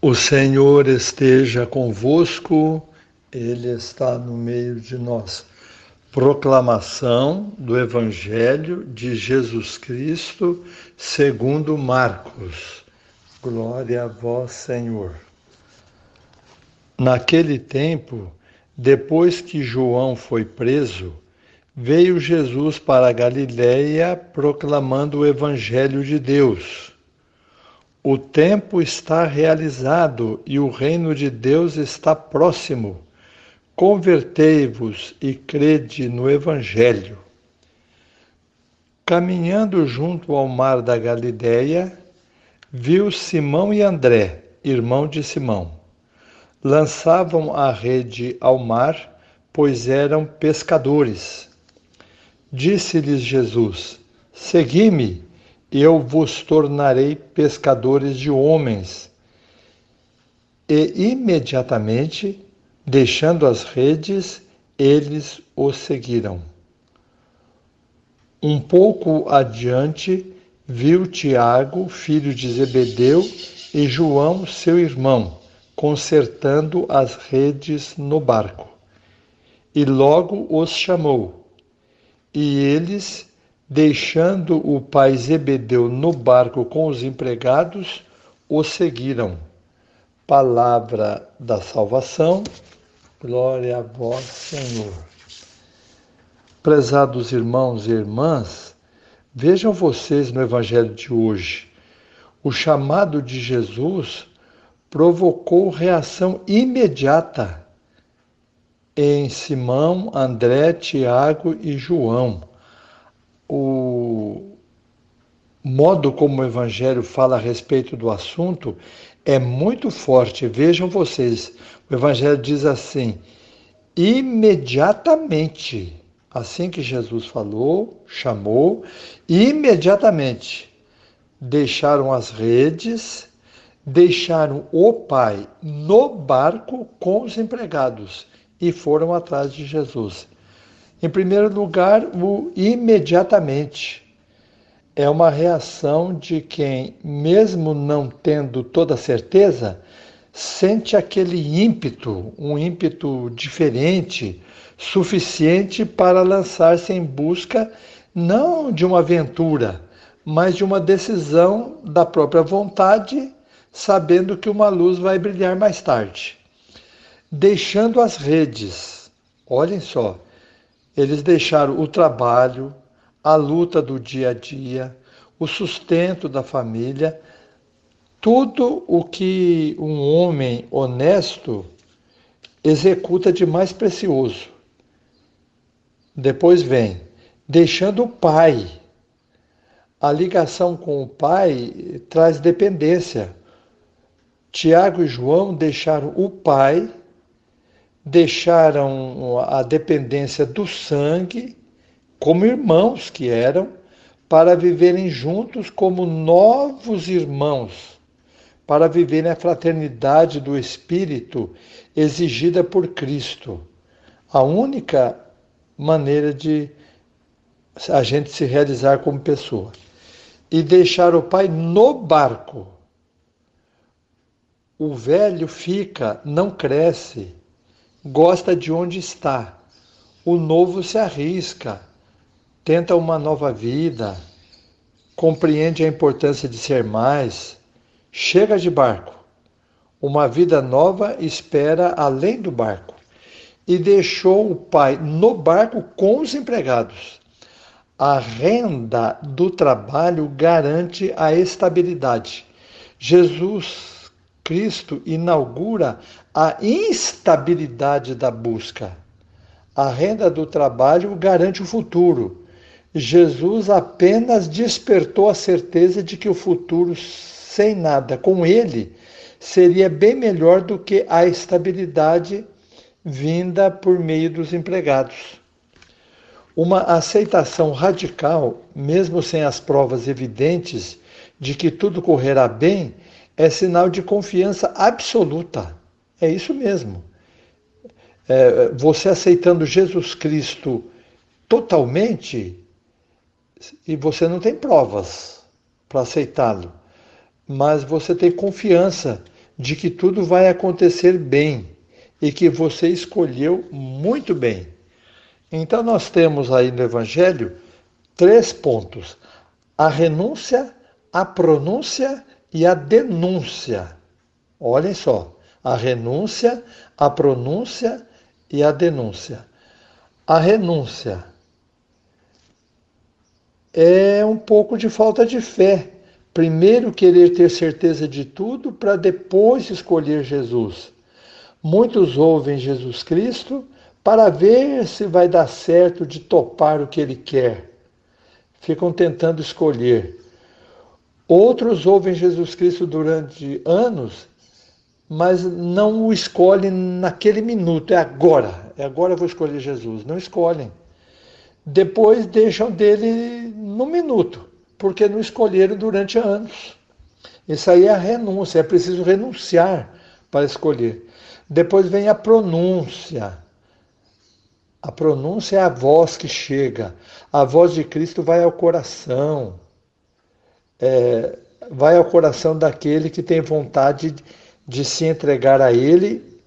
O Senhor esteja convosco, Ele está no meio de nós. Proclamação do Evangelho de Jesus Cristo, segundo Marcos. Glória a vós, Senhor. Naquele tempo, depois que João foi preso, veio Jesus para a Galiléia proclamando o Evangelho de Deus o tempo está realizado e o reino de Deus está próximo. Convertei-vos e crede no Evangelho. Caminhando junto ao mar da Galileia, viu Simão e André, irmão de Simão. Lançavam a rede ao mar, pois eram pescadores. Disse-lhes Jesus: Segui-me eu vos tornarei pescadores de homens. E imediatamente, deixando as redes, eles o seguiram. Um pouco adiante, viu Tiago, filho de Zebedeu, e João, seu irmão, consertando as redes no barco. E logo os chamou. E eles Deixando o pai Zebedeu no barco com os empregados, o seguiram. Palavra da salvação, glória a vós, Senhor. Prezados irmãos e irmãs, vejam vocês no Evangelho de hoje. O chamado de Jesus provocou reação imediata em Simão, André, Tiago e João o modo como o Evangelho fala a respeito do assunto é muito forte. Vejam vocês, o Evangelho diz assim: imediatamente, assim que Jesus falou, chamou, imediatamente deixaram as redes, deixaram o pai no barco com os empregados e foram atrás de Jesus. Em primeiro lugar, o imediatamente. É uma reação de quem, mesmo não tendo toda certeza, sente aquele ímpeto, um ímpeto diferente, suficiente para lançar-se em busca não de uma aventura, mas de uma decisão da própria vontade, sabendo que uma luz vai brilhar mais tarde. Deixando as redes, olhem só, eles deixaram o trabalho, a luta do dia a dia, o sustento da família, tudo o que um homem honesto executa de mais precioso. Depois vem, deixando o pai. A ligação com o pai traz dependência. Tiago e João deixaram o pai deixaram a dependência do sangue, como irmãos que eram, para viverem juntos como novos irmãos, para viverem a fraternidade do Espírito exigida por Cristo. A única maneira de a gente se realizar como pessoa. E deixar o pai no barco. O velho fica, não cresce gosta de onde está. O novo se arrisca, tenta uma nova vida, compreende a importância de ser mais, chega de barco. Uma vida nova espera além do barco. E deixou o pai no barco com os empregados. A renda do trabalho garante a estabilidade. Jesus Cristo inaugura a instabilidade da busca. A renda do trabalho garante o futuro. Jesus apenas despertou a certeza de que o futuro sem nada com ele seria bem melhor do que a estabilidade vinda por meio dos empregados. Uma aceitação radical, mesmo sem as provas evidentes de que tudo correrá bem, é sinal de confiança absoluta. É isso mesmo. É, você aceitando Jesus Cristo totalmente, e você não tem provas para aceitá-lo, mas você tem confiança de que tudo vai acontecer bem e que você escolheu muito bem. Então, nós temos aí no Evangelho três pontos: a renúncia, a pronúncia e a denúncia. Olhem só, a renúncia, a pronúncia e a denúncia. A renúncia é um pouco de falta de fé. Primeiro querer ter certeza de tudo para depois escolher Jesus. Muitos ouvem Jesus Cristo para ver se vai dar certo de topar o que ele quer. Ficam tentando escolher. Outros ouvem Jesus Cristo durante anos, mas não o escolhem naquele minuto, é agora, é agora eu vou escolher Jesus. Não escolhem. Depois deixam dele no minuto, porque não escolheram durante anos. Isso aí é a renúncia, é preciso renunciar para escolher. Depois vem a pronúncia. A pronúncia é a voz que chega. A voz de Cristo vai ao coração. É, vai ao coração daquele que tem vontade de se entregar a Ele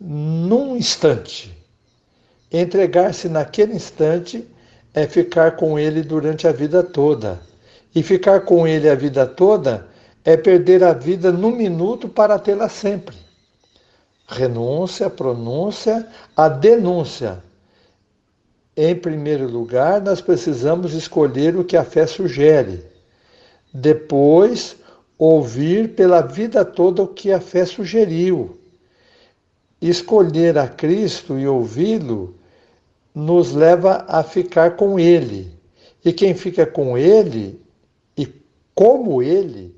num instante. Entregar-se naquele instante é ficar com Ele durante a vida toda. E ficar com Ele a vida toda é perder a vida num minuto para tê-la sempre. Renúncia, pronúncia, a denúncia em primeiro lugar, nós precisamos escolher o que a fé sugere. Depois, ouvir pela vida toda o que a fé sugeriu. Escolher a Cristo e ouvi-lo nos leva a ficar com Ele. E quem fica com Ele e como Ele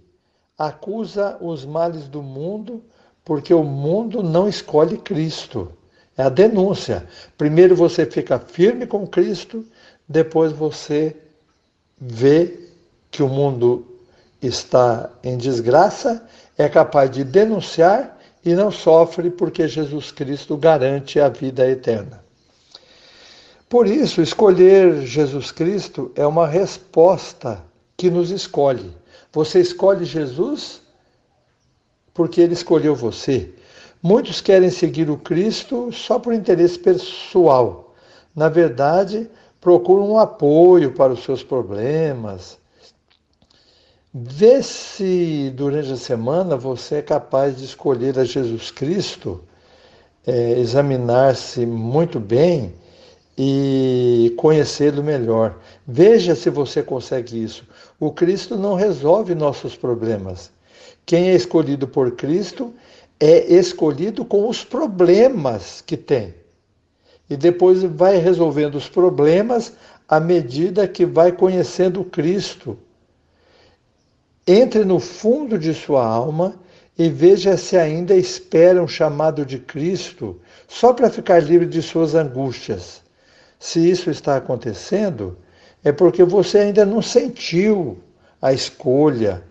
acusa os males do mundo, porque o mundo não escolhe Cristo. É a denúncia. Primeiro você fica firme com Cristo, depois você vê que o mundo está em desgraça, é capaz de denunciar e não sofre porque Jesus Cristo garante a vida eterna. Por isso, escolher Jesus Cristo é uma resposta que nos escolhe. Você escolhe Jesus porque ele escolheu você. Muitos querem seguir o Cristo só por interesse pessoal. Na verdade, procuram um apoio para os seus problemas. Vê se durante a semana você é capaz de escolher a Jesus Cristo, é, examinar-se muito bem e conhecê-lo melhor. Veja se você consegue isso. O Cristo não resolve nossos problemas. Quem é escolhido por Cristo é escolhido com os problemas que tem. E depois vai resolvendo os problemas à medida que vai conhecendo Cristo. Entre no fundo de sua alma e veja se ainda espera um chamado de Cristo só para ficar livre de suas angústias. Se isso está acontecendo, é porque você ainda não sentiu a escolha,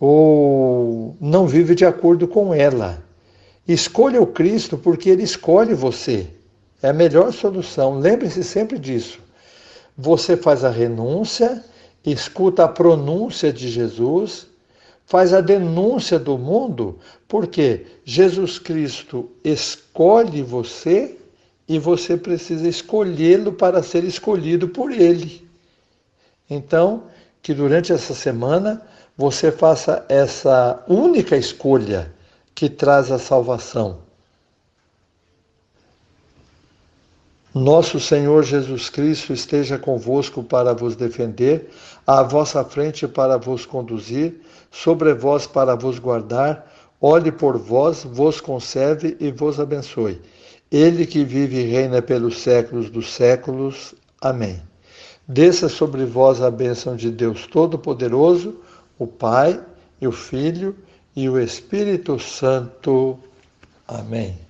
ou não vive de acordo com ela. Escolha o Cristo porque ele escolhe você. É a melhor solução. Lembre-se sempre disso. Você faz a renúncia, escuta a pronúncia de Jesus, faz a denúncia do mundo, porque Jesus Cristo escolhe você e você precisa escolhê-lo para ser escolhido por ele. Então, que durante essa semana você faça essa única escolha que traz a salvação. Nosso Senhor Jesus Cristo esteja convosco para vos defender, à vossa frente para vos conduzir, sobre vós para vos guardar, olhe por vós, vos conserve e vos abençoe. Ele que vive e reina pelos séculos dos séculos. Amém. Desça sobre vós a bênção de Deus Todo-Poderoso, o Pai e o Filho e o Espírito Santo. Amém.